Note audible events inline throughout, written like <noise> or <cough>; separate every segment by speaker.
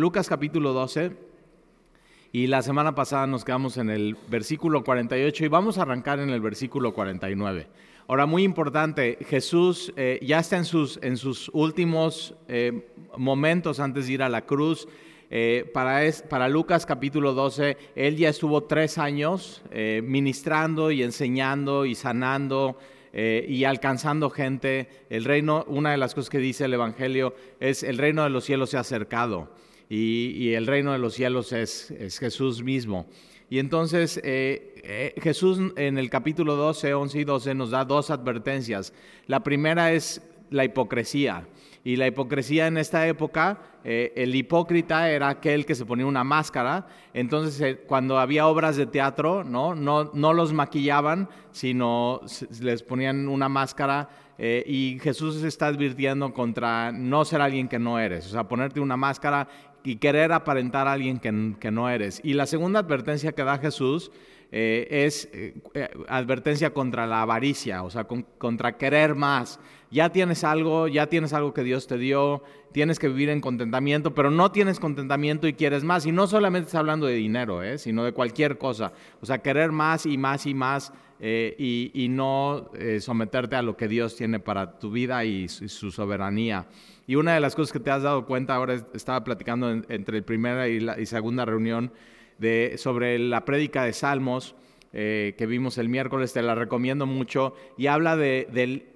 Speaker 1: Lucas capítulo 12 y la semana pasada nos quedamos en el versículo 48 y vamos a arrancar en el versículo 49. Ahora, muy importante, Jesús eh, ya está en sus, en sus últimos eh, momentos antes de ir a la cruz. Eh, para, es, para, Lucas capítulo 12, él ya estuvo tres años ministrando y enseñando y sanando y alcanzando gente. El reino, una de las cosas que dice el Evangelio es el reino de los cielos se ha acercado y, el reino de los cielos es, es Jesús mismo. Y entonces eh, eh, Jesús en el capítulo 12, 11 y 12 nos da dos advertencias. La primera es la hipocresía. Y la hipocresía en esta época, eh, el hipócrita era aquel que se ponía una máscara. Entonces, cuando había obras de teatro, ¿no? No, no los maquillaban, sino les ponían una máscara. y Jesús está advirtiendo contra no ser alguien que no eres. O sea, ponerte una máscara y querer aparentar a alguien que, no eres. Y la segunda advertencia que da Jesús eh, es eh, advertencia contra la avaricia, o sea, contra querer más. Ya tienes algo, ya tienes algo que Dios te dio, tienes que vivir en contentamiento, pero no tienes contentamiento y quieres más. Y no solamente está hablando de dinero, ¿eh? sino de cualquier cosa. O sea, querer más y más y más y, no someterte a lo que Dios tiene para tu vida y su soberanía. Y una de las cosas que te has dado cuenta, ahora estaba platicando entre la primera y, la, segunda reunión de, sobre la prédica de Salmos eh, que vimos el miércoles, te la recomiendo mucho, y habla de, del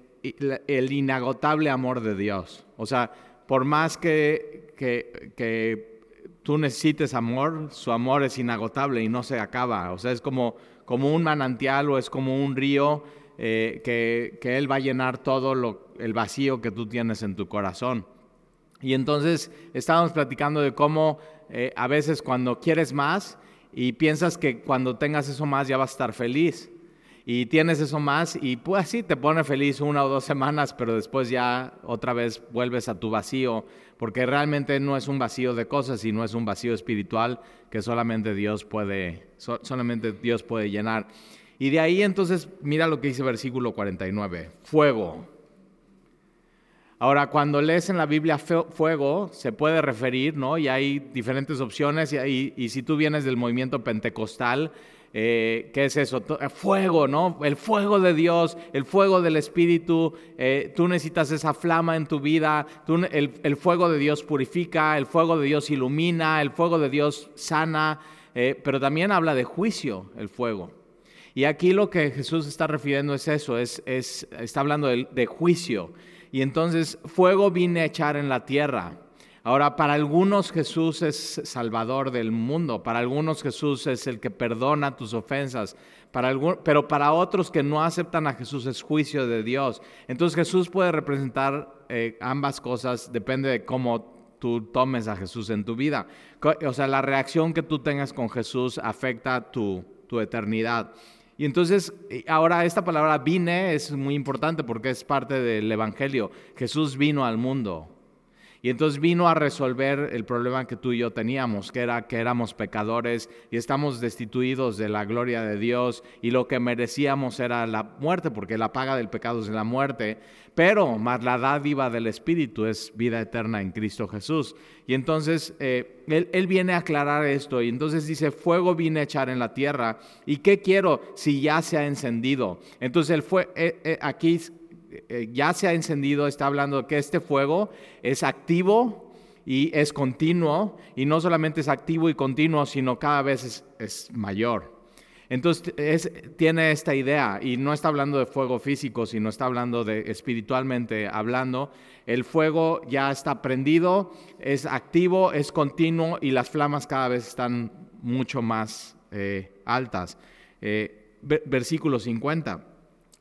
Speaker 1: el inagotable amor de Dios. O sea, por más que, que, tú necesites amor, su amor es inagotable y no se acaba. O sea, es como, como un manantial o es como un río eh, que, que, Él va a llenar todo lo, el vacío que tú tienes en tu corazón. Y entonces estábamos platicando de cómo eh, a veces cuando quieres más y piensas que cuando tengas eso más ya vas a estar feliz. Y tienes eso más y pues sí, te pone feliz una o dos semanas, pero después ya otra vez vuelves a tu vacío, porque realmente no es un vacío de cosas, sino es un vacío espiritual que solamente Dios puede, solamente Dios puede llenar. Y de ahí entonces, mira lo que dice versículo 49, fuego. Ahora, cuando lees en la Biblia fuego, se puede referir, ¿no? Y hay diferentes opciones, y, y si tú vienes del movimiento pentecostal, eh, ¿qué es eso? Eh, fuego, ¿no? El fuego de Dios, el fuego del Espíritu, eh, tú necesitas esa flama en tu vida, el, el, fuego de Dios purifica, el fuego de Dios ilumina, el fuego de Dios sana, pero también habla de juicio el fuego. Y aquí lo que Jesús está refiriendo es eso, es, está hablando de, juicio. Y entonces fuego vine a echar en la tierra. Ahora, para algunos Jesús es salvador del mundo, para algunos Jesús es el que perdona tus ofensas, para pero para otros que no aceptan a Jesús es juicio de Dios. Entonces Jesús puede representar eh, ambas cosas, depende de cómo tú tomes a Jesús en tu vida. O sea, la reacción que tú tengas con Jesús afecta tu, tu eternidad. Y entonces, eh, ahora esta palabra vine es muy importante porque es parte del Evangelio. Jesús vino al mundo. Y entonces vino a resolver el problema que tú y yo teníamos, que era que éramos pecadores y estamos destituidos de la gloria de Dios y lo que merecíamos era la muerte, porque la paga del pecado es la muerte, pero más la dádiva del Espíritu es vida eterna en Cristo Jesús. Y entonces eh, él, viene a aclarar esto y entonces dice, fuego vine a echar en la tierra. ¿Y qué quiero si ya se ha encendido? Entonces él fue, eh, eh, aquí eh, ya se ha encendido, está hablando que este fuego es activo y es continuo, y no solamente es activo y continuo, sino cada vez es, mayor. Entonces tiene esta idea y no está hablando de fuego físico, sino está hablando de espiritualmente hablando. El fuego ya está prendido, es activo, es continuo y las flamas cada vez están mucho más eh, altas. Eh, versículo 50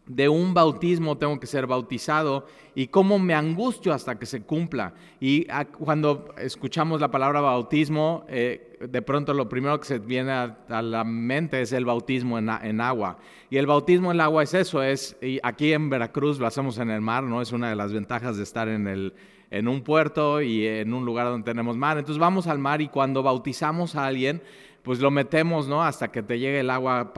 Speaker 1: de un bautismo tengo que ser bautizado y cómo me angustio hasta que se cumpla. Y cuando escuchamos la palabra bautismo, eh, de pronto lo primero que se viene a, la mente es el bautismo en, agua. Y el bautismo en agua es eso, es, y aquí en Veracruz lo hacemos en el mar, ¿no? Es una de las ventajas de estar en, el, en un puerto y en un lugar donde tenemos mar. Entonces vamos al mar y cuando bautizamos a alguien, pues lo metemos, ¿no? Hasta que te llegue el agua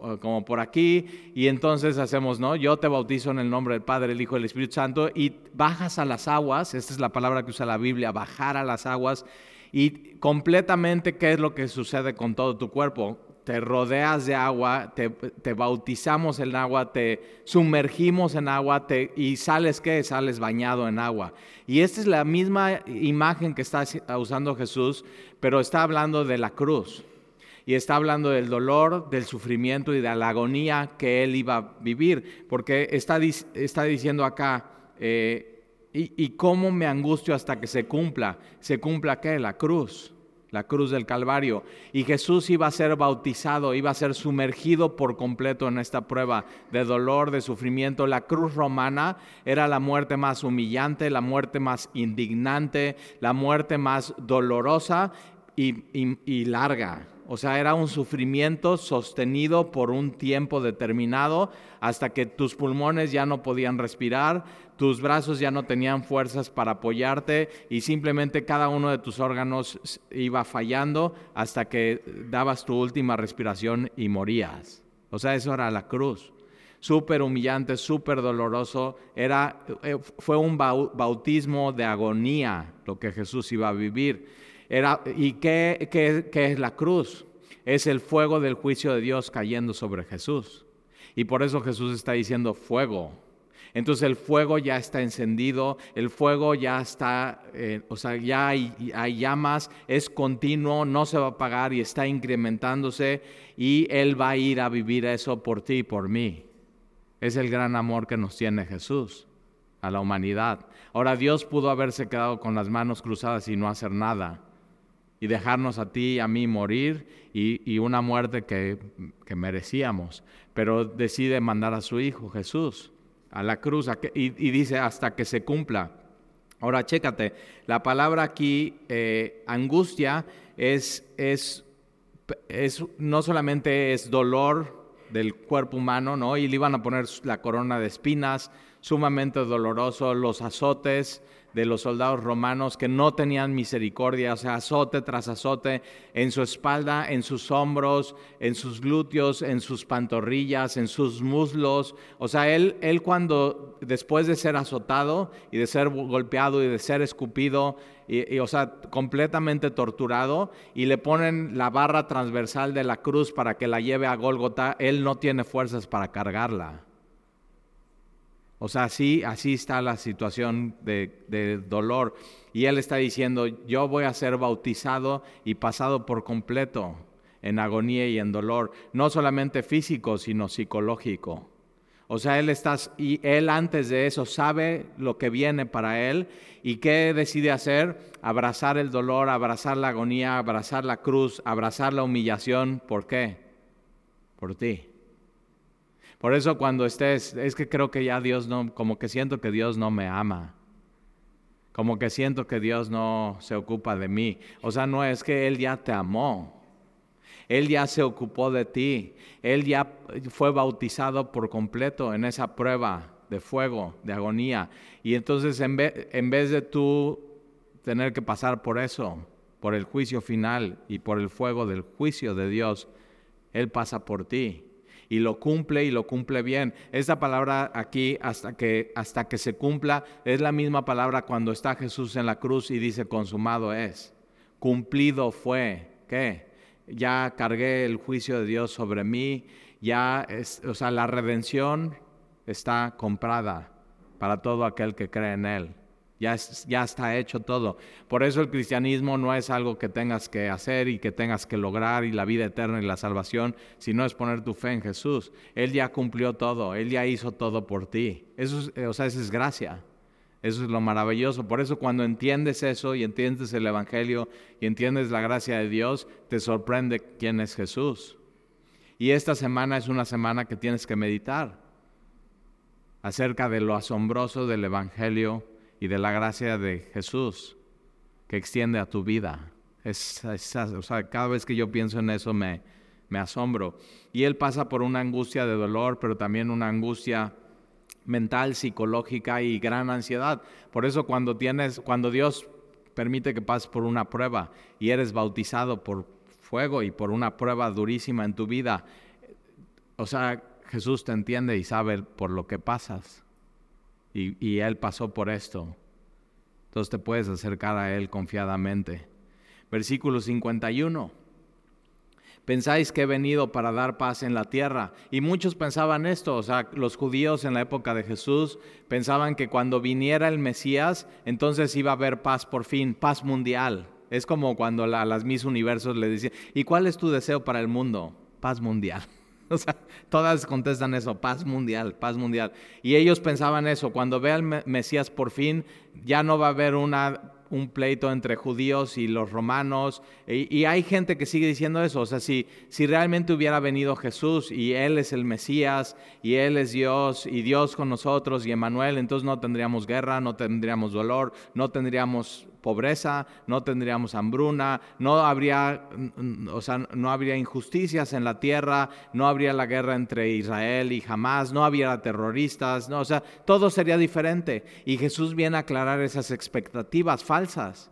Speaker 1: como por aquí, y entonces hacemos, ¿no? Yo te bautizo en el nombre del Padre, el Hijo y el Espíritu Santo, y bajas a las aguas, esta es la palabra que usa la Biblia, bajar a las aguas, Y completamente, ¿qué es lo que sucede con todo tu cuerpo? Te rodeas de agua, te, bautizamos en agua, te sumergimos en agua te, y sales, ¿qué? Sales bañado en agua. Y esta es la misma imagen que está usando Jesús, pero está hablando de la cruz y está hablando del dolor, del sufrimiento y de la agonía que él iba a vivir, porque está, está diciendo acá, eh, y, cómo me angustio hasta que se cumpla. ¿Se cumpla qué? La cruz, la cruz del Calvario. Y Jesús iba a ser bautizado, iba a ser sumergido por completo en esta prueba de dolor, de sufrimiento. La cruz romana era la muerte más humillante, la muerte más indignante, la muerte más dolorosa y larga. O sea, era un sufrimiento sostenido por un tiempo determinado hasta que tus pulmones ya no podían respirar, tus brazos ya no tenían fuerzas para apoyarte y simplemente cada uno de tus órganos iba fallando hasta que dabas tu última respiración y morías. O sea, eso era la cruz. Súper humillante, súper doloroso. Era, eh, fue un bautismo de agonía lo que Jesús iba a vivir. ¿Y qué, es la cruz? Es el fuego del juicio de Dios cayendo sobre Jesús. Y por eso Jesús está diciendo fuego. Entonces el fuego ya está encendido, el fuego ya está, eh, o sea, ya hay, hay, llamas, es continuo, no se va a apagar y está incrementándose y Él va a ir a vivir eso por ti y por mí. Es el gran amor que nos tiene Jesús a la humanidad. Ahora Dios pudo haberse quedado con las manos cruzadas y no hacer nada y dejarnos a ti y a mí morir y, una muerte que, merecíamos. Pero decide mandar a su Hijo Jesús a la cruz y, dice hasta que se cumpla. Ahora, chécate, la palabra aquí, eh, angustia, es, es, es, no solamente es dolor del cuerpo humano, ¿no? Y le iban a poner la corona de espinas, sumamente doloroso, los azotes, de los soldados romanos que no tenían misericordia, o sea, azote tras azote en su espalda, en sus hombros, en sus glúteos, en sus pantorrillas, en sus muslos. O sea, él, él cuando después de ser azotado y de ser golpeado y de ser escupido, y, o sea, completamente torturado, y le ponen la barra transversal de la cruz para que la lleve a Gólgota, él no tiene fuerzas para cargarla. O sea, así, así está la situación de, dolor. Y él está diciendo, yo voy a ser bautizado y pasado por completo en agonía y en dolor, no solamente físico, sino psicológico. O sea, él está, y él antes de eso sabe lo que viene para él y qué decide hacer, abrazar el dolor, abrazar la agonía, abrazar la cruz, abrazar la humillación. ¿Por qué? Por ti. Por eso cuando estés, es que creo que ya Dios no, como que siento que Dios no me ama. Como que siento que Dios no se ocupa de mí. O sea, no es que Él ya te amó. Él ya se ocupó de ti. Él ya fue bautizado por completo en esa prueba de fuego, de agonía. Y entonces en vez, en vez de tú tener que pasar por eso, por el juicio final y por el fuego del juicio de Dios, Él pasa por ti y lo cumple y lo cumple bien. Esta palabra aquí, hasta que, hasta que se cumpla, es la misma palabra cuando está Jesús en la cruz y dice, consumado es. Cumplido fue. ¿Qué? Ya cargué el juicio de Dios sobre mí, ya, es, o sea, la redención está comprada para todo aquel que cree en Él ya, está hecho todo. Por eso el cristianismo no es algo que tengas que hacer y que tengas que lograr y la vida eterna y la salvación, sino es poner tu fe en Jesús. Él ya cumplió todo, Él ya hizo todo por ti. Eso es, o sea, eso es gracia. Eso es lo maravilloso. Por eso cuando entiendes eso y entiendes el Evangelio y entiendes la gracia de Dios, te sorprende quién es Jesús. Y esta semana es una semana que tienes que meditar acerca de lo asombroso del Evangelio y de la gracia de Jesús que extiende a tu vida. O sea, cada vez que yo pienso en eso me, me asombro. Y Él pasa por una angustia de dolor, pero también una angustia mental, psicológica y gran ansiedad. Por eso cuando tienes, cuando Dios permite que pases por una prueba y eres bautizado por fuego y por una prueba durísima en tu vida, o sea, Jesús te entiende y sabe por lo que pasas y, Él pasó por esto. Entonces te puedes acercar a Él confiadamente. Versículo 51. Pensáis que he venido para dar paz en la tierra. Y muchos pensaban esto, o sea, los judíos en la época de Jesús pensaban que cuando viniera el Mesías, entonces iba a haber paz por fin, paz mundial. Es como cuando a las mis universos le decían, ¿y cuál es tu deseo para el mundo? Paz mundial. <laughs> <laughs> O sea, todas contestan eso, paz mundial, paz mundial. Y ellos pensaban eso, cuando vea el Mesías por fin, ya no va a haber una un pleito entre judíos y los romanos. Y, hay gente que sigue diciendo eso. O sea, si, si realmente hubiera venido Jesús y Él es el Mesías y Él es Dios y Dios con nosotros y Emanuel, entonces no tendríamos guerra, no tendríamos dolor, no tendríamos pobreza, no tendríamos hambruna, no habría, o sea, no habría injusticias en la tierra, no habría la guerra entre Israel y Hamas, no habría terroristas, no, o sea, todo sería diferente. Y Jesús viene a aclarar esas expectativas falsas.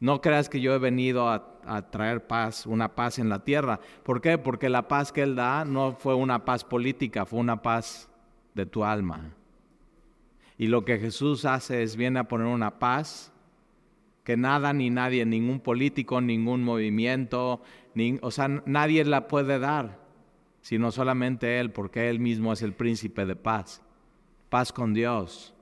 Speaker 1: No creas que yo he venido a, a, traer paz, una paz en la tierra. ¿Por qué? Porque la paz que Él da no fue una paz política, fue una paz de tu alma. Y lo que Jesús hace es viene a poner una paz que nada ni nadie, ningún político, ningún movimiento, o sea, nadie la puede dar, sino solamente Él, porque Él mismo es el príncipe de paz. Paz con Dios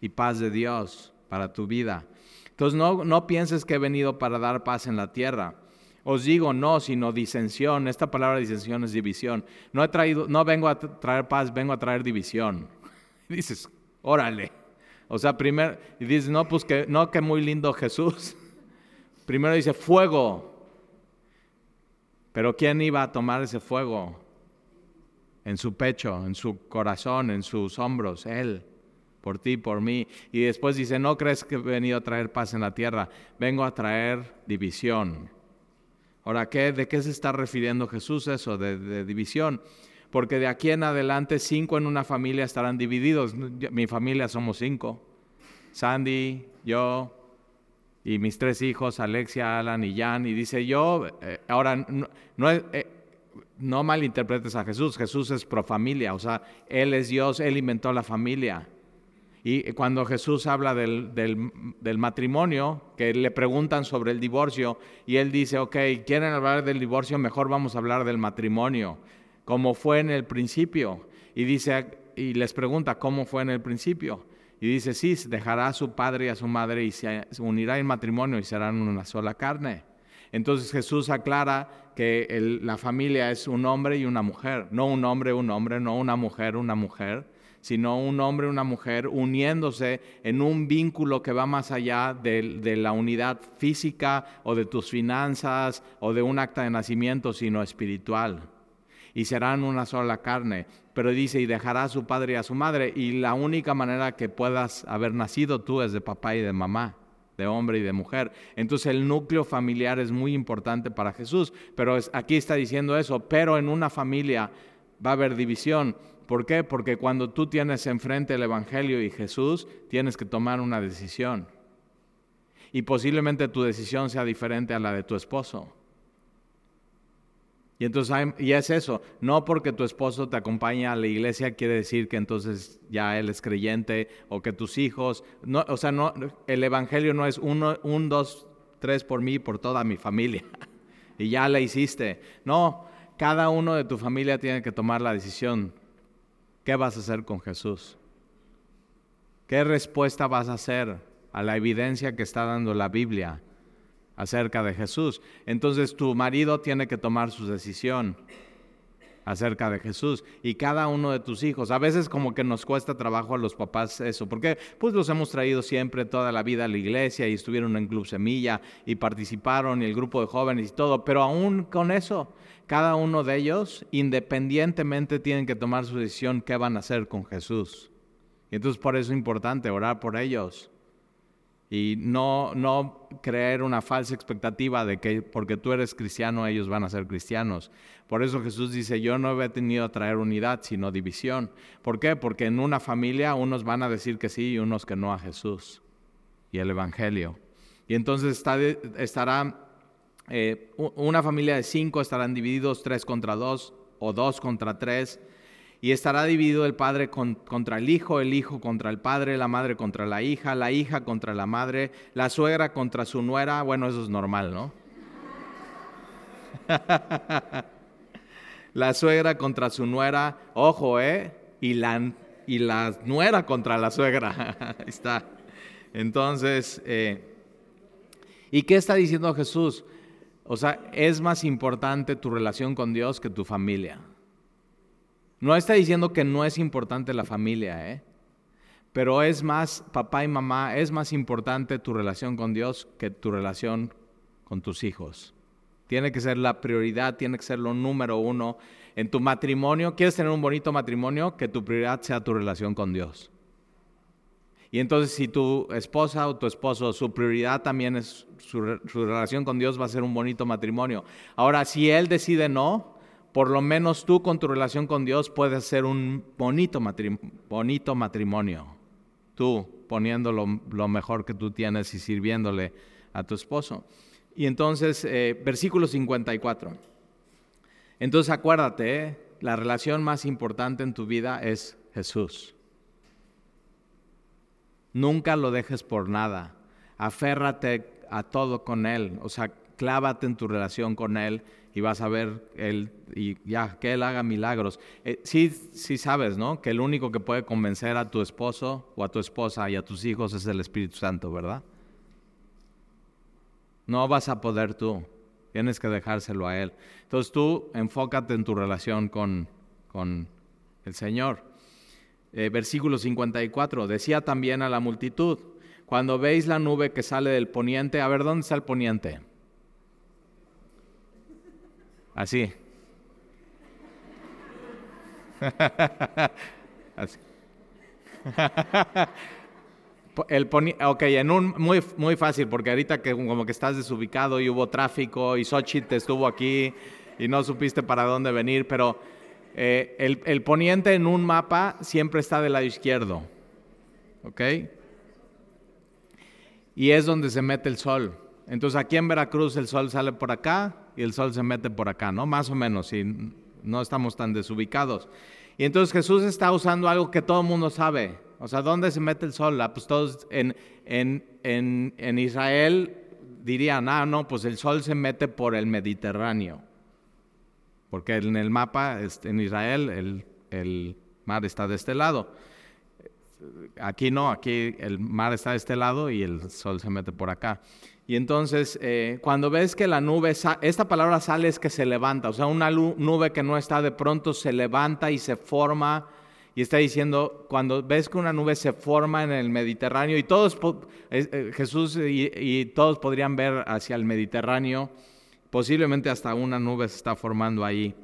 Speaker 1: y paz de Dios para tu vida. Entonces no, no pienses que he venido para dar paz en la tierra. Os digo no, sino disensión. Esta palabra disensión es división. No he traído, no vengo a traer paz, vengo a traer división. <laughs> dices, órale. O sea, primero, y dice, no, pues que, no, que muy lindo Jesús. <laughs> Primero dice, fuego. Pero ¿quién iba a tomar ese fuego? En su pecho, en su corazón, en sus hombros, Él, por ti, por mí. Y después dice, no crees que he venido a traer paz en la tierra, vengo a traer división. Ahora, ¿qué, ¿de qué se está refiriendo Jesús eso, de, de división? Porque de aquí en adelante cinco en una familia estarán divididos. Mi familia somos cinco. Sandy, yo y mis tres hijos, Alexia, Alan y Jan. Y dice yo, eh, ahora, eh, no malinterpretes a Jesús, Jesús es pro familia, o sea, Él es Dios, Él inventó la familia. Y cuando Jesús habla del, del, del, matrimonio, que le preguntan sobre el divorcio, y él dice, ok, quieren hablar del divorcio, mejor vamos a hablar del matrimonio como fue en el principio. Y dice, y les pregunta, ¿cómo fue en el principio? Y dice, sí, dejará a su padre y a su madre y se unirá en matrimonio y serán una sola carne. Entonces Jesús aclara que la familia es un hombre y una mujer, no un hombre, un hombre, no una mujer, una mujer, sino un hombre una mujer uniéndose en un vínculo que va más allá de la unidad física o de tus finanzas o de un acta de nacimiento, sino espiritual y serán una sola carne. Pero dice, y dejará a su padre y a su madre. Y la única manera que puedas haber nacido tú es de papá y de mamá, de hombre y de mujer. Entonces el núcleo familiar es muy importante para Jesús. Pero aquí está diciendo eso, pero en una familia va a haber división. ¿Por qué? Porque cuando tú tienes enfrente el Evangelio y Jesús, tienes que tomar una decisión. Y posiblemente tu decisión sea diferente a la de tu esposo. Y entonces, y es eso, no porque tu esposo te acompaña a la iglesia quiere decir que entonces ya él es creyente o que tus hijos, no, o sea, no, el evangelio no es uno, un, dos, tres por mí, por toda mi familia. <laughs> y ya la hiciste. No, cada uno de tu familia tiene que tomar la decisión. ¿Qué vas a hacer con Jesús? ¿Qué respuesta vas a hacer a la evidencia que está dando la Biblia? Acerca de Jesús. Entonces tu marido tiene que tomar su decisión acerca de Jesús y cada uno de tus hijos. A veces como que nos cuesta trabajo a los papás eso, porque pues los hemos traído siempre toda la vida a la iglesia y estuvieron en Club Semilla y participaron y el grupo de jóvenes y todo, pero aún con eso, cada uno de ellos independientemente tienen que tomar su decisión qué van a hacer con Jesús. Y entonces por eso es importante orar por ellos y no, no creer una falsa expectativa de que porque tú eres cristiano ellos van a ser cristianos. Por eso Jesús dice, yo no he tenido a traer unidad, sino división. ¿Por qué? Porque en una familia unos van a decir que sí y unos que no a Jesús y el Evangelio. Y entonces está, estará, eh, una familia de cinco estarán divididos tres contra dos o dos contra tres. Y estará dividido el padre contra el hijo, el hijo contra el padre, la madre contra la hija, la hija contra la madre, la suegra contra su nuera. Bueno, eso es normal, ¿no? <laughs> la suegra contra su nuera, ojo, ¿eh? Y la, y la nuera contra la suegra. <laughs> Ahí está. Entonces, eh, ¿y qué está diciendo Jesús? O sea, es más importante tu relación con Dios que tu familia. No está diciendo que no es importante la familia, ¿eh? Pero es más, papá y mamá, es más importante tu relación con Dios que tu relación con tus hijos. Tiene que ser la prioridad, tiene que ser lo número uno. En tu matrimonio, ¿quieres tener un bonito matrimonio? Que tu prioridad sea tu relación con Dios. Y entonces si tu esposa o tu esposo, su prioridad también es su, su, relación con Dios, va a ser un bonito matrimonio. Ahora, si él decide no, por lo menos tú con tu relación con Dios puedes ser un bonito, bonito matrimonio. Tú poniendo lo, mejor que tú tienes y sirviéndole a tu esposo. Y entonces, eh, versículo 54. Entonces acuérdate, eh, la relación más importante en tu vida es Jesús. Nunca lo dejes por nada. Aférrate a todo con Él. O sea, clávate en tu relación con Él y vas a ver él, y ya, que Él haga milagros. Eh, sí, sí sabes, ¿no? Que el único que puede convencer a tu esposo o a tu esposa y a tus hijos es el Espíritu Santo, ¿verdad? No vas a poder tú, tienes que dejárselo a Él. Entonces tú enfócate en tu relación con, con el Señor. Eh, versículo 54, decía también a la multitud, cuando veis la nube que sale del poniente, a ver, ¿dónde está el poniente? Así. <laughs> Así. El ok, en un muy, muy fácil, porque ahorita que como que estás desubicado y hubo tráfico y Xochitl estuvo aquí y no supiste para dónde venir, pero eh, el, el, poniente en un mapa siempre está del lado izquierdo, ¿ok? Y es donde se mete el sol. Entonces aquí en Veracruz el sol sale por acá y el sol se mete por acá, ¿no? Más o menos, si no estamos tan desubicados. Y entonces Jesús está usando algo que todo el mundo sabe. O sea, ¿dónde se mete el sol? Ah, pues todos en, en, en, en Israel dirían, ah, no, pues el sol se mete por el Mediterráneo. Porque en el mapa, este, en Israel, el, el mar está de este lado. Aquí no, aquí el mar está de este lado y el sol se mete por acá. Y entonces, eh, cuando ves que la nube, esta palabra sale es que se levanta, o sea, una nube que no está de pronto se levanta y se forma. Y está diciendo, cuando ves que una nube se forma en el Mediterráneo, y todos, eh, Jesús y, todos podrían ver hacia el Mediterráneo, posiblemente hasta una nube se está formando ahí.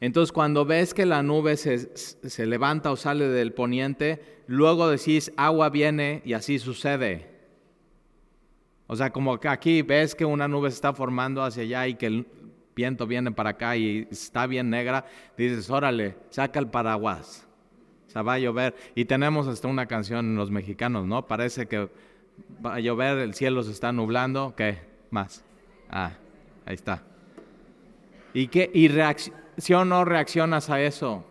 Speaker 1: Entonces, cuando ves que la nube se, se levanta o sale del poniente, luego decís, agua viene y así sucede. O sea, como que aquí ves que una nube se está formando hacia allá y que el viento viene para acá y está bien negra, dices, órale, saca el paraguas. O sea, va a llover. Y tenemos hasta una canción en los mexicanos, ¿no? Parece que va a llover, el cielo se está nublando. ¿Qué más? Ah, ahí está. ¿Y qué? ¿Y reacción o no reaccionas a eso?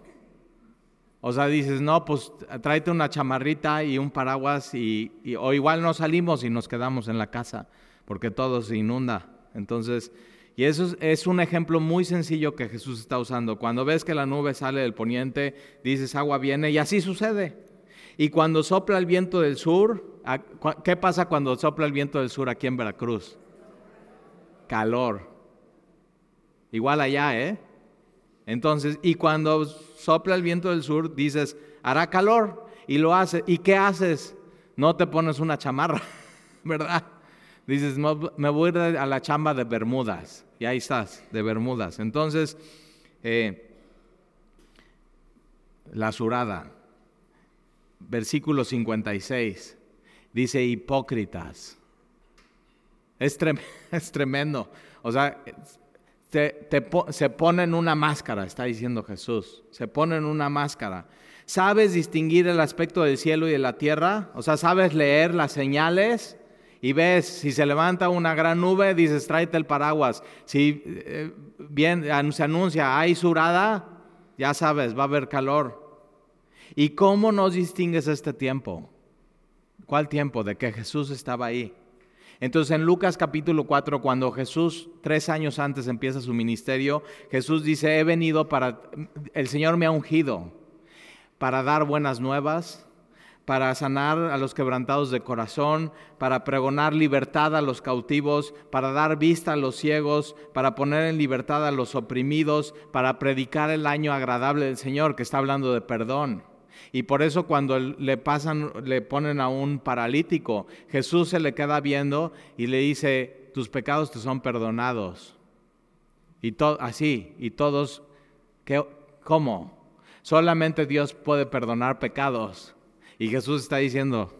Speaker 1: O sea, dices, no, pues tráete una chamarrita y un paraguas y, o igual no salimos y nos quedamos en la casa porque todo se inunda. Entonces, y eso es, un ejemplo muy sencillo que Jesús está usando. Cuando ves que la nube sale del poniente, dices, agua viene y así sucede. Y cuando sopla el viento del sur, ¿qué pasa cuando sopla el viento del sur aquí en Veracruz? Calor. Igual allá, ¿eh? Entonces, y cuando sopla el viento del sur, dices, hará calor, y lo hace. ¿Y qué haces? No te pones una chamarra, <laughs> ¿verdad? Dices, me voy a la chamba de Bermudas, y ahí estás, de Bermudas. Entonces, eh, la surada, versículo 56, dice hipócritas. Es, <laughs> es tremendo. O sea, se ponen una máscara, está diciendo Jesús. Se ponen una máscara. ¿Sabes distinguir el aspecto del cielo y de la tierra? O sea, ¿sabes leer las señales? Y ves, si se levanta una gran nube, dices, tráete el paraguas. Si eh, bien se anuncia, hay surada, ya sabes, va a haber calor. ¿Y cómo nos distingues este tiempo? ¿Cuál tiempo? De que Jesús estaba ahí. Entonces en Lucas capítulo 4, cuando Jesús tres años antes empieza su ministerio, Jesús dice, he venido para, el Señor me ha ungido para dar buenas nuevas, para sanar a los quebrantados de corazón, para pregonar libertad a los cautivos, para dar vista a los ciegos, para poner en libertad a los oprimidos, para predicar el año agradable del Señor, que está hablando de perdón. Y por eso cuando le pasan, le ponen a un paralítico, Jesús se le queda viendo y le dice, tus pecados te son perdonados. Y así, y todos, ¿cómo? Solamente Dios puede perdonar pecados. Y Jesús está diciendo,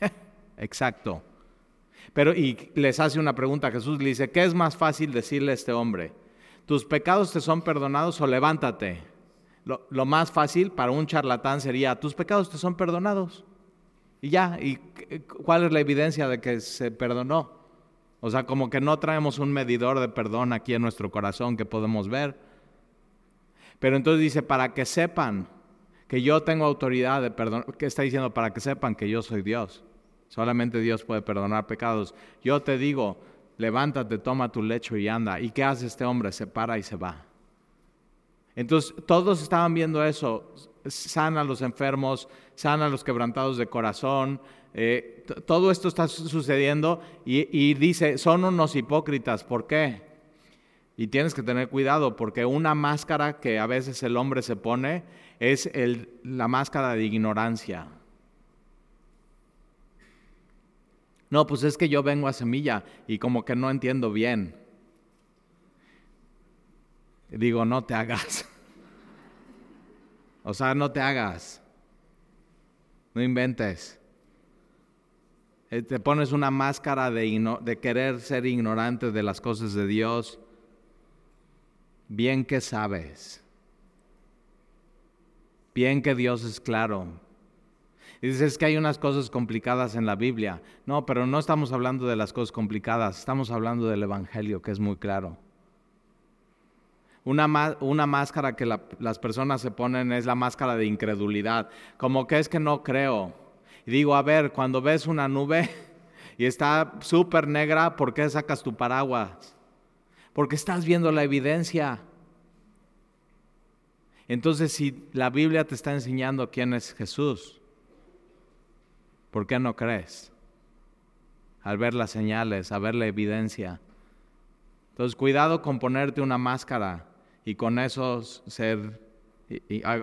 Speaker 1: <laughs> exacto. Pero y les hace una pregunta, Jesús le dice, ¿qué es más fácil decirle a este hombre? ¿Tus pecados te son perdonados o levántate? Lo, lo más fácil para un charlatán sería, tus pecados te son perdonados. Y ya, ¿y cuál es la evidencia de que se perdonó? O sea, como que no traemos un medidor de perdón aquí en nuestro corazón que podemos ver. Pero entonces dice, para que sepan que yo tengo autoridad de perdonar, ¿qué está diciendo? Para que sepan que yo soy Dios. Solamente Dios puede perdonar pecados. Yo te digo, levántate, toma tu lecho y anda. ¿Y qué hace este hombre? Se para y se va. Entonces todos estaban viendo eso, sana a los enfermos, sana a los quebrantados de corazón, eh, todo esto está sucediendo y, dice, son unos hipócritas, ¿por qué? Y tienes que tener cuidado porque una máscara que a veces el hombre se pone es la máscara de ignorancia. No, pues es que yo vengo a semilla y como que no entiendo bien. Digo, no te hagas. <laughs> O sea, no te hagas. No inventes. Eh, te pones una máscara de, de querer ser ignorante de las cosas de Dios bien que sabes, bien que Dios es claro. Y dices que hay unas cosas complicadas en la Biblia. No, pero no estamos hablando de las cosas complicadas, estamos hablando del Evangelio, que es muy claro. Una, una máscara que las personas se ponen es la máscara de incredulidad, como que es que no creo. Y digo, a ver, cuando ves una nube <laughs> y está súper negra, ¿por qué sacas tu paraguas? porque estás viendo la evidencia. Entonces, si la Biblia te está enseñando quién es Jesús, ¿por qué no crees? Al ver las señales, a ver la evidencia. Entonces, cuidado con ponerte una máscara y con eso ser...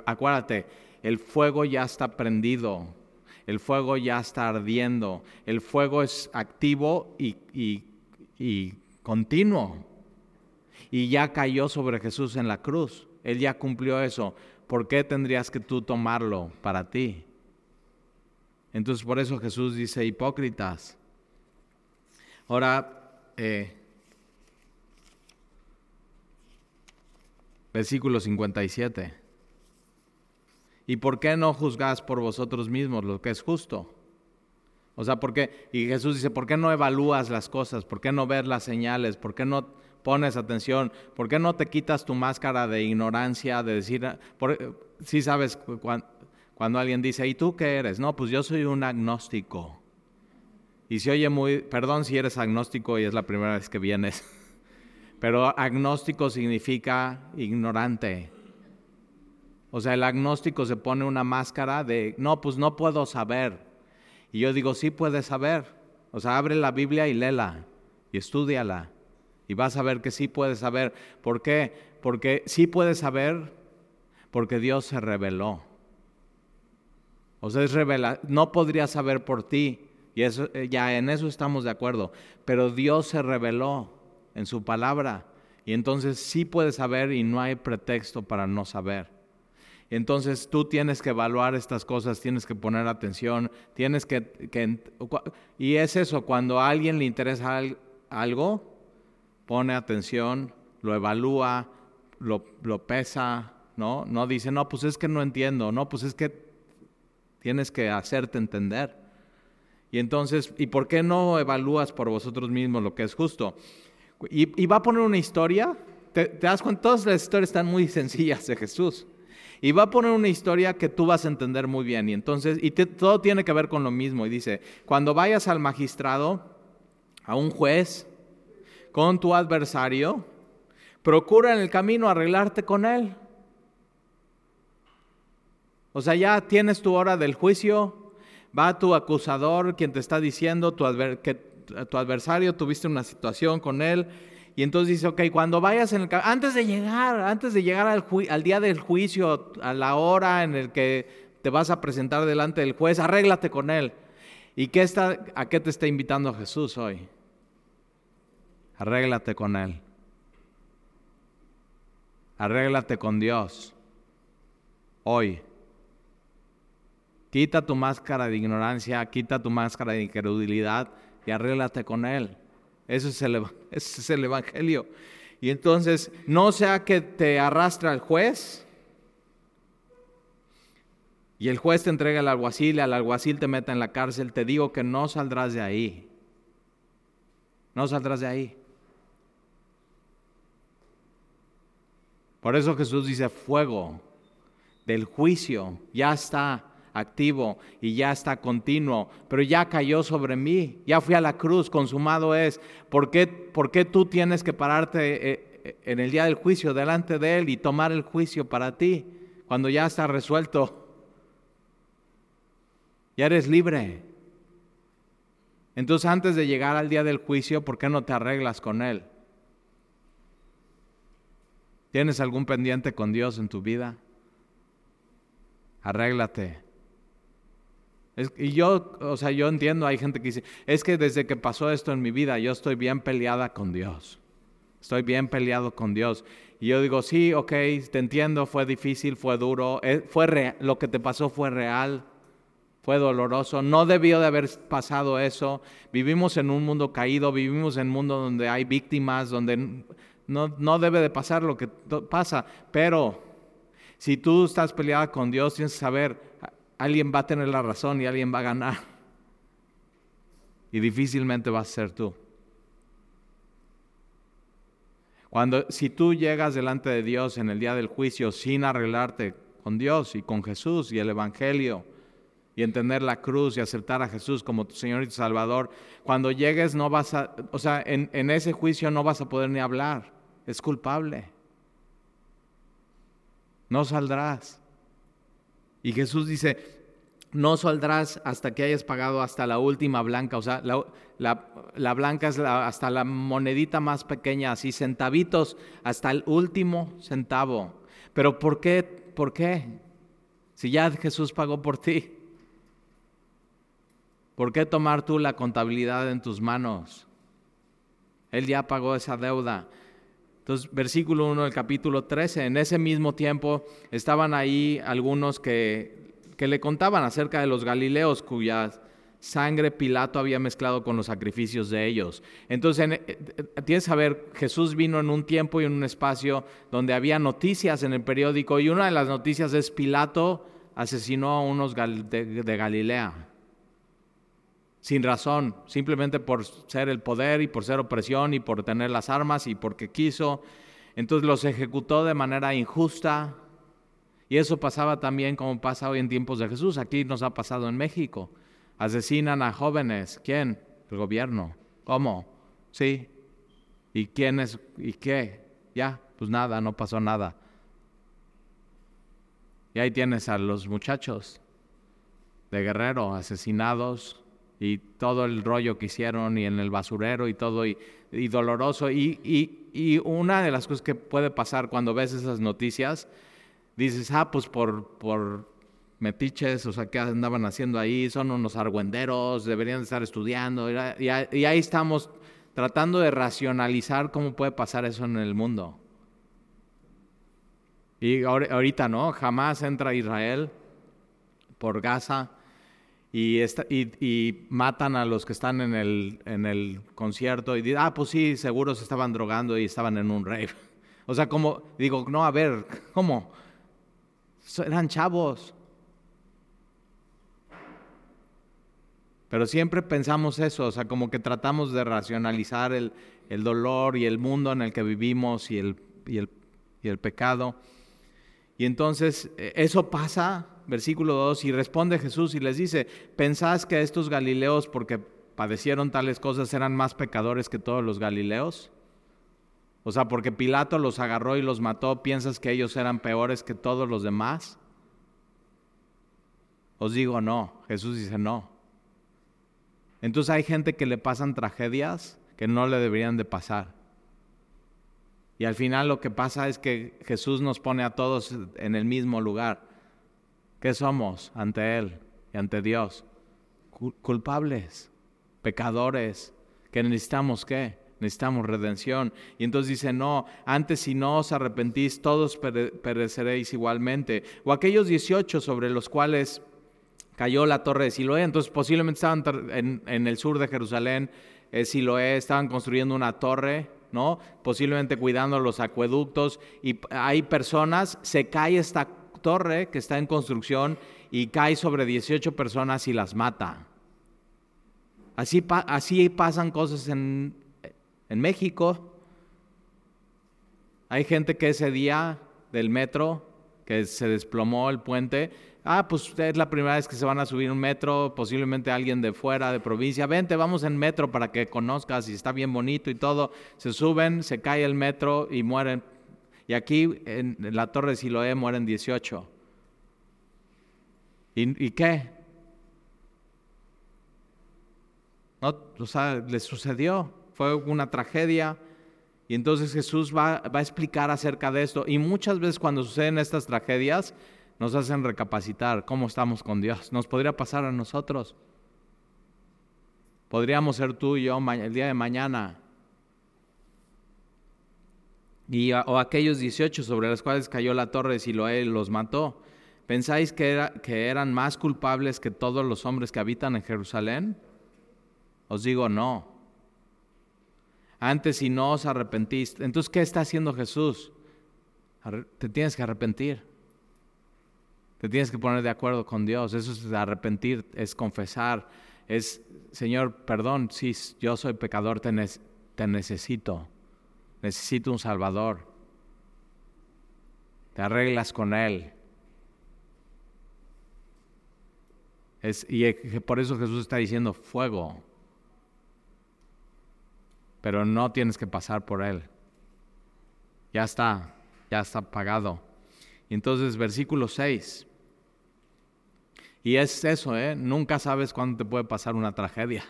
Speaker 1: acuérdate, el fuego ya está prendido, el fuego ya está ardiendo, el fuego es activo y, y continuo y ya cayó sobre Jesús en la cruz. Él ya cumplió eso. ¿Por qué tendrías que tú tomarlo para ti? Entonces por eso Jesús dice hipócritas. Ahora, eh, versículo 57. ¿Y por qué no juzgáis por vosotros mismos lo que es justo? O sea, ¿por qué? Y Jesús dice, ¿por qué no evalúas las cosas? ¿Por qué no ver las señales? ¿Por qué no pones atención? ¿Por qué no te quitas tu máscara de ignorancia, de decir, si sabes cuando, alguien dice, ¿y tú qué eres? No, pues yo soy un agnóstico. Y se oye muy, perdón si eres agnóstico y es la primera vez que vienes, <laughs> pero agnóstico significa ignorante. O sea, el agnóstico se pone una máscara de, no, pues no puedo saber. Y yo digo, sí puedes saber. O sea, abre la Biblia y léela y estudiala. Y vas a ver que sí puedes saber. ¿Por qué? Porque sí puedes saber porque Dios se reveló. O sea, es revela no podría saber por ti. Y eso, eh, ya en eso estamos de acuerdo. Pero Dios se reveló en su palabra. Y entonces sí puedes saber y no hay pretexto para no saber. Entonces tú tienes que evaluar estas cosas, tienes que poner atención, tienes que... que y es eso, cuando a alguien le interesa algo, pone atención, lo evalúa, lo, lo pesa, ¿no? No dice, no, pues es que no entiendo, no, pues es que tienes que hacerte entender. Y entonces, ¿y por qué no evalúas por vosotros mismos lo que es justo? Y, va a poner una historia, te, das cuenta, todas las historias están muy sencillas de Jesús. Y va a poner una historia que tú vas a entender muy bien. Y entonces, y todo tiene que ver con lo mismo. Y dice, cuando vayas al magistrado, a un juez, con tu adversario, procura en el camino arreglarte con él. O sea, ya tienes tu hora del juicio, va tu acusador, quien te está diciendo tu que tu adversario tuviste una situación con él, y entonces dice, ok, cuando vayas en el antes de llegar, antes de llegar al, al día del juicio, a la hora en el que te vas a presentar delante del juez, arréglate con él. ¿Y qué está, a qué te está invitando Jesús hoy? Arréglate con él. Arréglate con Dios. Hoy. Quita tu máscara de ignorancia, quita tu máscara de incredulidad y arréglate con Él. El, <laughs> ese es el Evangelio. Y entonces, no sea que te arrastre al juez y el juez te entrega al alguacil y al alguacil te meta en la cárcel, te digo que no saldrás de ahí. No saldrás de ahí. Por eso Jesús dice, fuego del juicio ya está activo y ya está continuo, pero ya cayó sobre mí, ya fui a la cruz, consumado es. ¿Por qué, por qué tú tienes que pararte eh, eh, en el día del juicio delante de Él y tomar el juicio para ti cuando ya está resuelto? Ya eres libre. Entonces antes de llegar al día del juicio, ¿por qué no te arreglas con Él? ¿Tienes algún pendiente con Dios en tu vida? Arréglate y yo, o sea, yo entiendo, hay gente que dice, es que desde que pasó esto en mi vida, yo estoy bien peleada con Dios. Estoy bien peleado con Dios. Y yo digo, sí, ok, te entiendo, fue difícil, fue duro, eh, fue lo que te pasó fue real, fue doloroso, no debió de haber pasado eso. Vivimos en un mundo caído, vivimos en un mundo donde hay víctimas, donde no, no debe de pasar lo que pasa. Pero si tú estás peleada con Dios, tienes que saber, alguien va a tener la razón y alguien va a ganar. Y difícilmente vas a ser tú. Cuando si tú llegas delante de Dios en el día del juicio sin arreglarte con Dios y con Jesús y el evangelio y entender la cruz y aceptar a Jesús como tu Señor y tu Salvador, cuando llegues no vas a, o sea, en, en ese juicio no vas a poder ni hablar. Es culpable. No saldrás. Y Jesús dice, no saldrás hasta que hayas pagado hasta la última blanca, o sea, la, blanca es hasta la monedita más pequeña, así centavitos, hasta el último centavo. Pero ¿por qué? ¿Por qué? Si ya Jesús pagó por ti. ¿Por qué tomar tú la contabilidad en tus manos? Él ya pagó esa deuda. Entonces, versículo 1 del capítulo 13, en ese mismo tiempo estaban ahí algunos que, que le contaban acerca de los galileos cuya sangre Pilato había mezclado con los sacrificios de ellos. Entonces, eh, eh, tienes que saber, Jesús vino en un tiempo y en un espacio donde había noticias en el periódico y una de las noticias es Pilato asesinó a unos de Galilea sin razón, simplemente por ser el poder y por ser opresión y por tener las armas y porque quiso. Entonces los ejecutó de manera injusta. Y eso pasaba también como pasa hoy en tiempos de Jesús. Aquí nos ha pasado en México. Asesinan a jóvenes. ¿Quién? El gobierno. ¿Cómo? Sí. ¿Y quién es? ¿Y qué? Ya, pues nada, no pasó nada. Y ahí tienes a los muchachos de Guerrero asesinados y todo el rollo que hicieron y en el basurero y todo y, doloroso. Y, y, una de las cosas que puede pasar cuando ves esas noticias, dices, ah, pues por, por metiches, o sea, ¿qué andaban haciendo ahí? Son unos argüenderos, deberían estar estudiando. Y, y ahí estamos tratando de racionalizar cómo puede pasar eso en el mundo. Y ahorita, ¿no? Jamás entra Israel por Gaza y, y, matan a los que están en el, en el concierto y dicen, ah, pues sí, seguro se estaban drogando y estaban en un rave. <laughs> O sea, como, digo, no, a ver, <laughs> ¿cómo? Eran chavos. Pero siempre pensamos eso, o sea, como que tratamos de racionalizar el, dolor y el mundo en el que vivimos y el, y el, y el pecado. Y entonces eh, eso pasa, versículo 2, y responde Jesús y les dice, ¿pensás que estos galileos, porque padecieron tales cosas, eran más pecadores que todos los galileos? O sea, porque Pilato los agarró y los mató, ¿piensas que ellos eran peores que todos los demás? Os digo no, Jesús dice no. Entonces hay gente que le pasan tragedias que no le deberían de pasar. Y al final lo que pasa es que Jesús nos pone a todos en el mismo lugar. ¿Qué somos ante Él y ante Dios? Culpables, pecadores, que necesitamos qué? Necesitamos redención. Y entonces dice, no, antes si no os arrepentís, todos pereceréis igualmente. O aquellos 18 sobre los cuales cayó la torre de Siloé, entonces posiblemente estaban en, el sur de Jerusalén, eh, Siloé, estaban construyendo una torre ¿no? Posiblemente cuidando los acueductos y hay personas, se cae esta torre que está en construcción y cae sobre 18 personas y las mata. Así, así pasan cosas en, en México. Hay gente que ese día del metro, que se desplomó el puente, Ah, pues es la primera vez que se van a subir un metro, posiblemente alguien de fuera, de provincia. Vente, vamos en metro para que conozcas y está bien bonito y todo. Se suben, se cae el metro y mueren. Y aquí en la Torre de Siloé mueren 18. ¿Y, y qué? No, o sea, les sucedió. Fue una tragedia. Y entonces Jesús va, va a explicar acerca de esto. Y muchas veces cuando suceden estas tragedias, nos hacen recapacitar cómo estamos con Dios. Nos podría pasar a nosotros. Podríamos ser tú y yo el día de mañana. Y, o aquellos 18 sobre los cuales cayó la torre de Siloé los mató. ¿Pensáis que eran más culpables que todos los hombres que habitan en Jerusalén? Os digo no. Antes si no os arrepentís. Entonces, ¿qué está haciendo Jesús? Te tienes que arrepentir. Te tienes que poner de acuerdo con Dios. Eso es arrepentir, es confesar, es, Señor, perdón, sí, yo soy pecador, te, necesito. Necesito un Salvador. Te arreglas con Él. Es, y por eso Jesús está diciendo fuego. Pero no tienes que pasar por Él. Ya está, ya está pagado. Entonces, versículo 6. Y es eso, ¿eh? Nunca sabes cuándo te puede pasar una tragedia.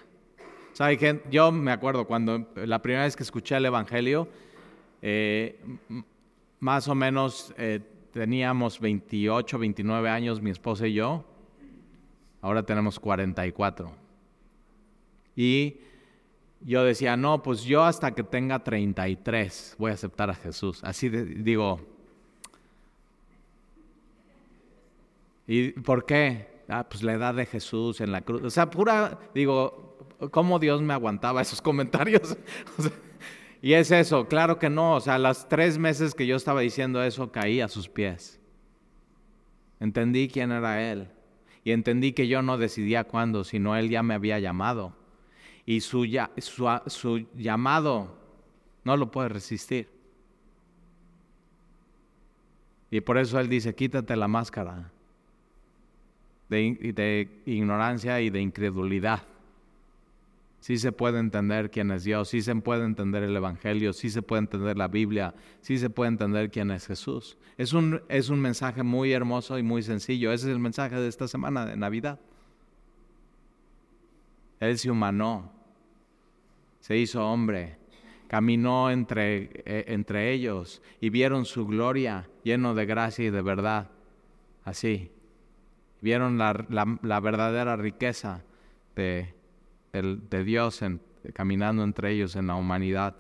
Speaker 1: ¿Sabe qué? Yo me acuerdo cuando la primera vez que escuché el Evangelio, eh, más o menos eh, teníamos 28, 29 años, mi esposa y yo. Ahora tenemos 44. Y yo decía, no, pues yo hasta que tenga 33 voy a aceptar a Jesús. Así digo. ¿Y por qué? ah, pues la edad de Jesús en la cruz. O sea, pura, digo, ¿cómo Dios me aguantaba esos comentarios? <laughs> y es eso, claro que no. O sea, las tres meses que yo estaba diciendo eso, caí a sus pies. Entendí quién era Él. Y entendí que yo no decidía cuándo, sino Él ya me había llamado. Y su, su, su llamado no lo puede resistir. Y por eso Él dice, quítate la máscara de, ignorancia y de incredulidad. Sí se puede entender quién es Dios, sí se puede entender el Evangelio, sí se puede entender la Biblia, sí se puede entender quién es Jesús. Es un, es un mensaje muy hermoso y muy sencillo. Ese es el mensaje de esta semana de Navidad. Él se humanó, se hizo hombre, caminó entre, eh, entre ellos y vieron su gloria lleno de gracia y de verdad. Así, vieron la, verdadera riqueza de, Dios caminando entre ellos en la humanidad.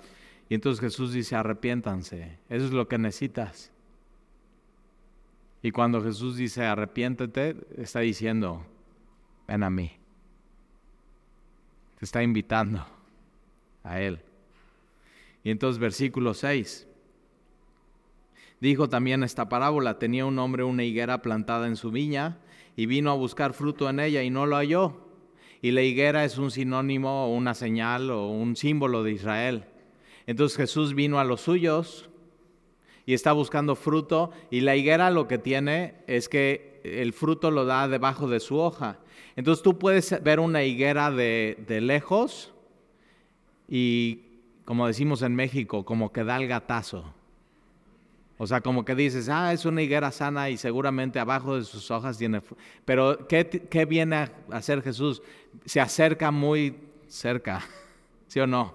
Speaker 1: Y entonces Jesús dice, arrepiéntanse, eso es lo que necesitas. Y cuando Jesús dice, arrepiéntete, está diciendo, ven a mí. Te está invitando a Él. Y entonces versículo 6. Dijo también esta parábola, tenía un hombre una higuera plantada en su viña y vino a buscar fruto en ella y no lo halló. Y la higuera es un sinónimo una señal o un símbolo de Israel. Entonces Jesús vino a los suyos y está buscando fruto y la higuera lo que tiene es que el fruto lo da debajo de su hoja. Entonces tú puedes ver una higuera de, de lejos y, como decimos en México, como que da el gatazo. O sea, como que dices, ah, es una higuera sana y seguramente abajo de sus hojas tiene... Pero ¿qué, ¿qué, viene a hacer Jesús? Se acerca muy cerca, <laughs> ¿sí o no?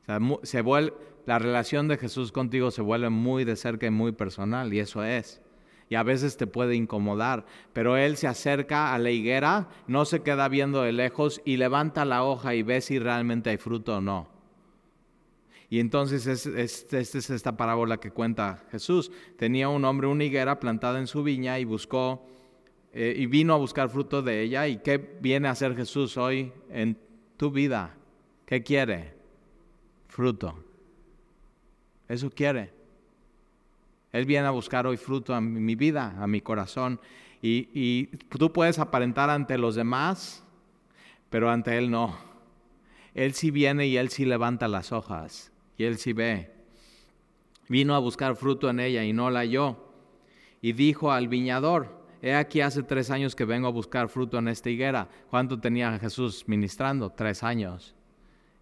Speaker 1: O sea, se vuelve, la relación de Jesús contigo se vuelve muy de cerca y muy personal, y eso es. Y a veces te puede incomodar, pero Él se acerca a la higuera, no se queda viendo de lejos y levanta la hoja y ve si realmente hay fruto o no. Y entonces esta es, esta parábola que cuenta Jesús. Tenía un hombre una higuera plantada en su viña y buscó eh, y vino a buscar fruto de ella. ¿Y qué viene a hacer Jesús hoy en tu vida? ¿Qué quiere? Fruto. Eso quiere. Él viene a buscar hoy fruto a mi vida, a mi corazón. Y, y tú puedes aparentar ante los demás, pero ante Él no. Él sí viene y Él sí levanta las hojas y él sí ve. Vino a buscar fruto en ella y no la halló. Y dijo al viñador, he aquí hace tres años que vengo a buscar fruto en esta higuera. ¿Cuánto tenía Jesús ministrando? Tres años.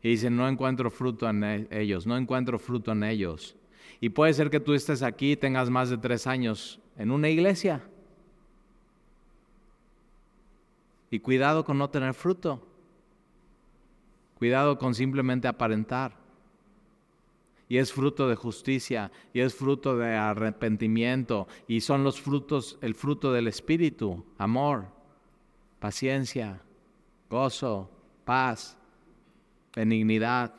Speaker 1: Y dice, no encuentro fruto en e-, ellos, no encuentro fruto en ellos. Y puede ser que tú estés aquí y tengas más de tres años en una iglesia. Y cuidado con no tener fruto. Cuidado con simplemente aparentar y es fruto de justicia y es fruto de arrepentimiento y son los frutos, el fruto del Espíritu, amor, paciencia, gozo, paz, benignidad,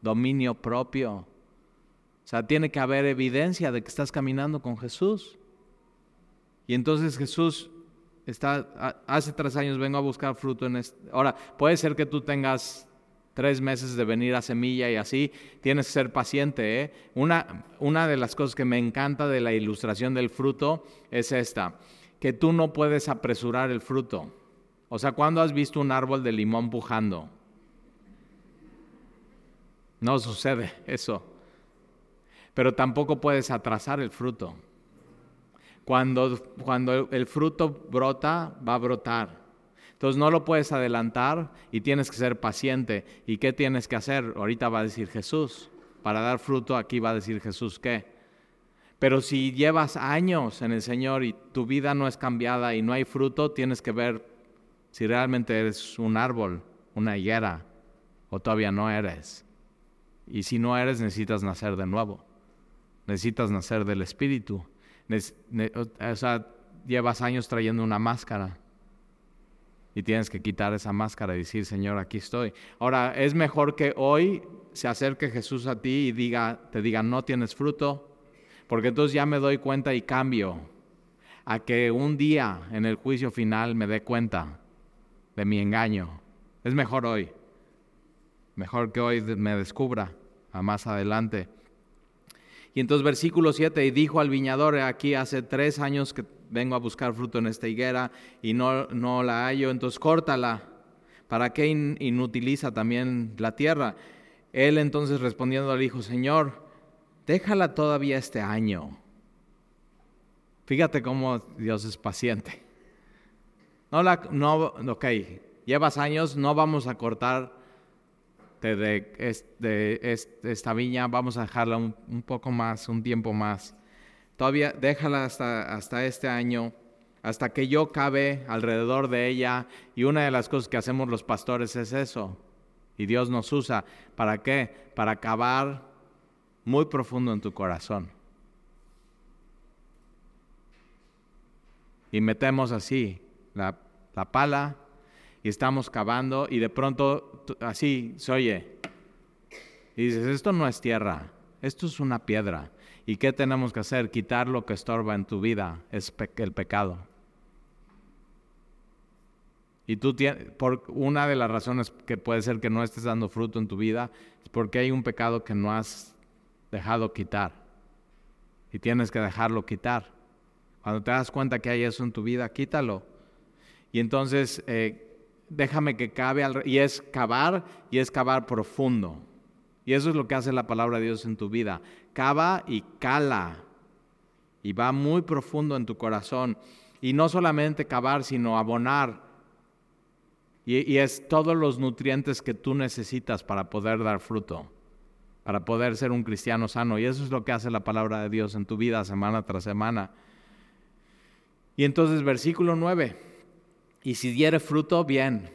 Speaker 1: dominio propio. O sea, tiene que haber evidencia de que estás caminando con Jesús. Y entonces Jesús está, hace tres años vengo a buscar fruto en este. Ahora, puede ser que tú tengas tres meses de venir a semilla y así, tienes que ser paciente. ¿eh? Una, una de las cosas que me encanta de la ilustración del fruto es esta, que tú no puedes apresurar el fruto. O sea, ¿cuándo has visto un árbol de limón pujando? No sucede <laughs> eso. Pero tampoco puedes atrasar el fruto. Cuando, cuando el fruto brota, va a brotar. Entonces no lo puedes adelantar y tienes que ser paciente. ¿Y qué tienes que hacer? Ahorita va a decir Jesús. Para dar fruto aquí va a decir Jesús qué. Pero si llevas años en el Señor y tu vida no es cambiada y no hay fruto, tienes que ver si realmente eres un árbol, una higuera, o todavía no eres. Y si no eres, necesitas nacer de nuevo. Necesitas nacer del Espíritu. o sea, llevas años trayendo una máscara y tienes que quitar esa máscara y decir, Señor, aquí estoy. Ahora, es mejor que hoy se acerque Jesús a ti y diga, te diga, no tienes fruto, porque entonces ya me doy cuenta y cambio a que un día en el juicio final me dé cuenta de mi engaño. Es mejor hoy. Mejor que hoy me descubra a más adelante. Y entonces versículo 7, y dijo al viñador, aquí hace tres años que vengo a buscar fruto en esta higuera y no, no la hallo, entonces córtala. ¿Para qué inutiliza también la tierra? Él entonces respondiendo le dijo, Señor, déjala todavía este año. Fíjate cómo Dios es paciente. No, la, no, ok, llevas años, no vamos a cortar de, esta viña, vamos a dejarla un, un poco más, un tiempo más. Todavía déjala hasta, hasta este año, hasta que yo cabe alrededor de ella. Y una de las cosas que hacemos los pastores es eso. Y Dios nos usa. ¿Para qué? Para cavar muy profundo en tu corazón. Y metemos así la, la pala y estamos cavando y de pronto así se oye. Y dices, esto no es tierra, esto es una piedra. ¿Y qué tenemos que hacer? Quitar lo que estorba en tu vida, es el pecado. Y tú tienes, por una de las razones que puede ser que no estés dando fruto en tu vida es porque hay un pecado que no has dejado quitar. Y tienes que dejarlo quitar. Cuando te das cuenta que hay eso en tu vida, quítalo. Y entonces eh, déjame que cabe, al, y es cavar, y es cavar profundo. Y eso es lo que hace la palabra de Dios en tu vida. Cava y cala. Y va muy profundo en tu corazón. Y no solamente cavar, sino abonar. Y, es todos los nutrientes que tú necesitas para poder dar fruto, para poder ser un cristiano sano. Y eso es lo que hace la palabra de Dios en tu vida semana tras semana. Y entonces versículo 9. Y si diere fruto, bien.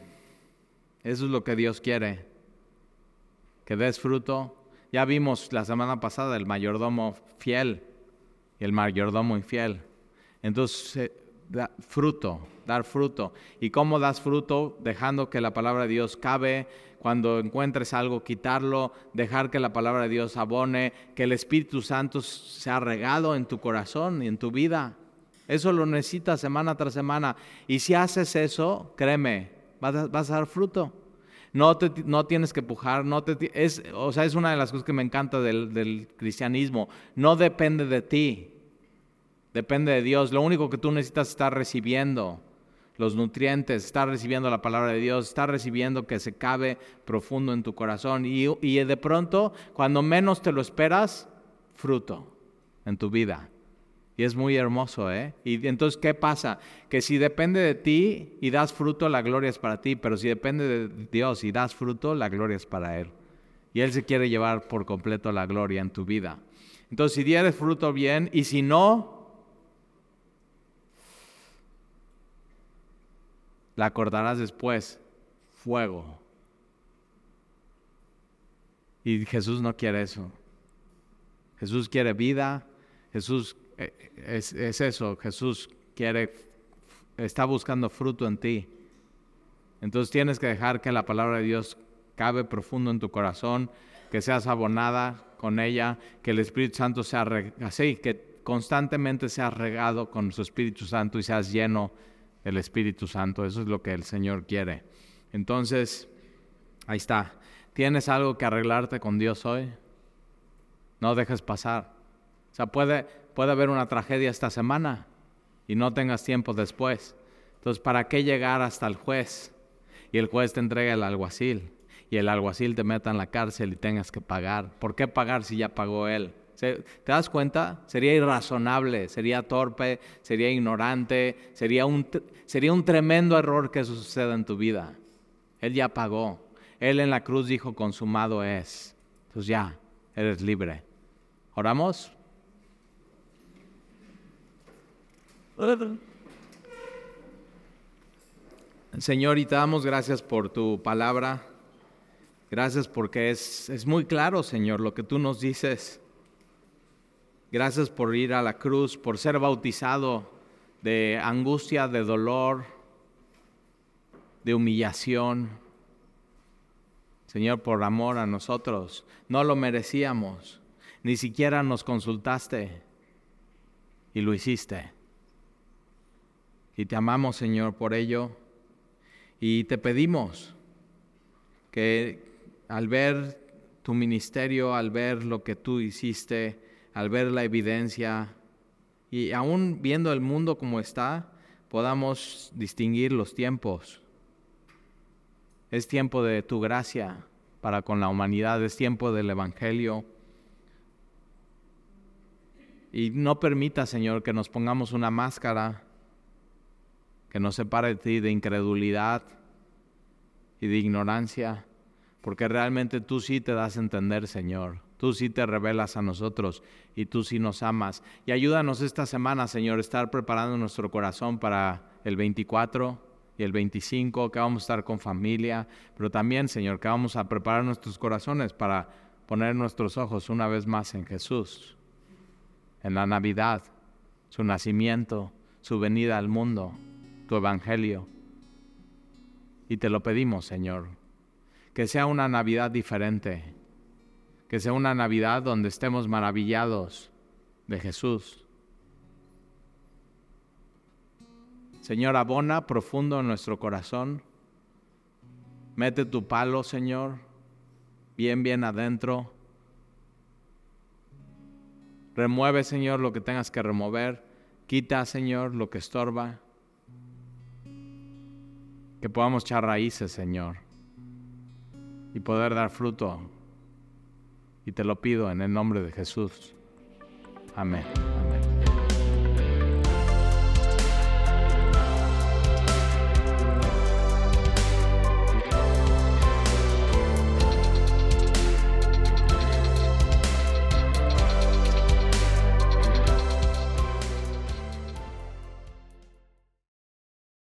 Speaker 1: Eso es lo que Dios quiere que des fruto. Ya vimos la semana pasada el mayordomo fiel y el mayordomo infiel. Entonces, eh, da fruto, dar fruto. ¿Y cómo das fruto? Dejando que la palabra de Dios cabe, cuando encuentres algo, quitarlo, dejar que la palabra de Dios abone, que el Espíritu Santo sea regado en tu corazón y en tu vida. Eso lo necesitas semana tras semana. Y si haces eso, créeme, vas vas a dar fruto no, no tienes que pujar, no te, es, o sea, es una de las cosas que me encanta del, del cristianismo. No depende de ti, depende de Dios. Lo único que tú necesitas es estar recibiendo los nutrientes, estar recibiendo la palabra de Dios, estar recibiendo que se cabe profundo en tu corazón. Y, y de pronto, cuando menos te lo esperas, fruto en tu vida. Y es muy hermoso, ¿eh? Y entonces, ¿qué pasa? Que si depende de ti y das fruto, la gloria es para ti, pero si depende de Dios y das fruto, la gloria es para Él. Y Él se quiere llevar por completo la gloria en tu vida. Entonces, si dieres fruto bien y si no, la acordarás después, fuego. Y Jesús no quiere eso. Jesús quiere vida, Jesús eh, es, eso, Jesús quiere, está buscando fruto en ti. Entonces tienes que dejar que la palabra de Dios cabe profundo en tu corazón, que seas abonada con ella, que el Espíritu Santo sea así, que constantemente seas regado con su Espíritu Santo y seas lleno del Espíritu Santo. Eso es lo que el Señor quiere. Entonces, ahí está. ¿Tienes algo que arreglarte con Dios hoy? No dejes pasar. O sea, puede, puede haber una tragedia esta semana y no tengas tiempo después. Entonces, ¿para qué llegar hasta el juez? Y el juez te entrega el alguacil y el alguacil te meta en la cárcel y tengas que pagar. ¿Por qué pagar si ya pagó él? ¿Te das cuenta? Sería irrazonable, sería torpe, sería ignorante, sería un, sería un tremendo error que eso suceda en tu vida. Él ya pagó. Él en la cruz dijo, consumado es. Entonces ya, eres libre. ¿Oramos? Señor, y te damos gracias por tu palabra. Gracias porque es, es muy claro, Señor, lo que tú nos dices. Gracias por ir a la cruz, por ser bautizado de angustia, de dolor, de humillación. Señor, por amor a nosotros. No lo merecíamos. Ni siquiera nos consultaste y lo hiciste. Y te amamos, Señor, por ello. Y te pedimos que al ver tu ministerio, al ver lo que tú hiciste, al ver la evidencia, y aún viendo el mundo como está, podamos distinguir los tiempos. Es tiempo de tu gracia para con la humanidad, es tiempo del Evangelio. Y no permita, Señor, que nos pongamos una máscara que nos separe de ti de incredulidad y de ignorancia, porque realmente tú sí te das a entender, Señor. Tú sí te revelas a nosotros y tú sí nos amas. Y ayúdanos esta semana, Señor, estar preparando nuestro corazón para el 24 y el 25, que vamos a estar con familia, pero también, Señor, que vamos a preparar nuestros corazones para poner nuestros ojos una vez más en Jesús, en la Navidad, su nacimiento, su venida al mundo tu evangelio. Y te lo pedimos, Señor, que sea una Navidad diferente, que sea una Navidad donde estemos maravillados de Jesús. Señor, abona profundo en nuestro corazón. Mete tu palo, Señor, bien, bien adentro. Remueve, Señor, lo que tengas que remover. Quita, Señor, lo que estorba que podamos echar raíces, Señor, y poder dar fruto Y te lo pido en el nombre de Jesús. Amén.